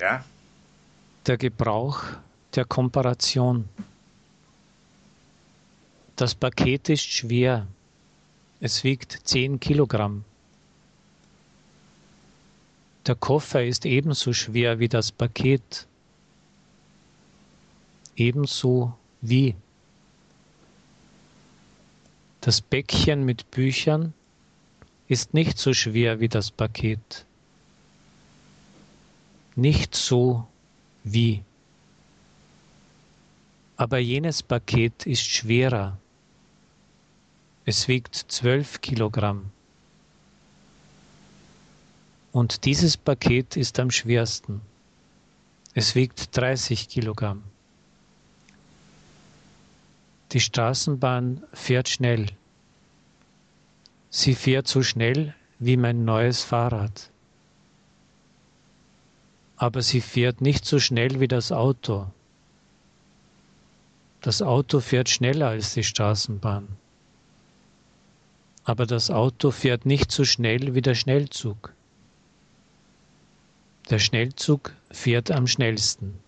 Ja. Der Gebrauch der Komparation. Das Paket ist schwer. Es wiegt 10 Kilogramm. Der Koffer ist ebenso schwer wie das Paket. Ebenso wie. Das Päckchen mit Büchern ist nicht so schwer wie das Paket. Nicht so wie. Aber jenes Paket ist schwerer. Es wiegt zwölf Kilogramm. Und dieses Paket ist am schwersten. Es wiegt 30 Kilogramm. Die Straßenbahn fährt schnell. Sie fährt so schnell wie mein neues Fahrrad. Aber sie fährt nicht so schnell wie das Auto. Das Auto fährt schneller als die Straßenbahn. Aber das Auto fährt nicht so schnell wie der Schnellzug. Der Schnellzug fährt am schnellsten.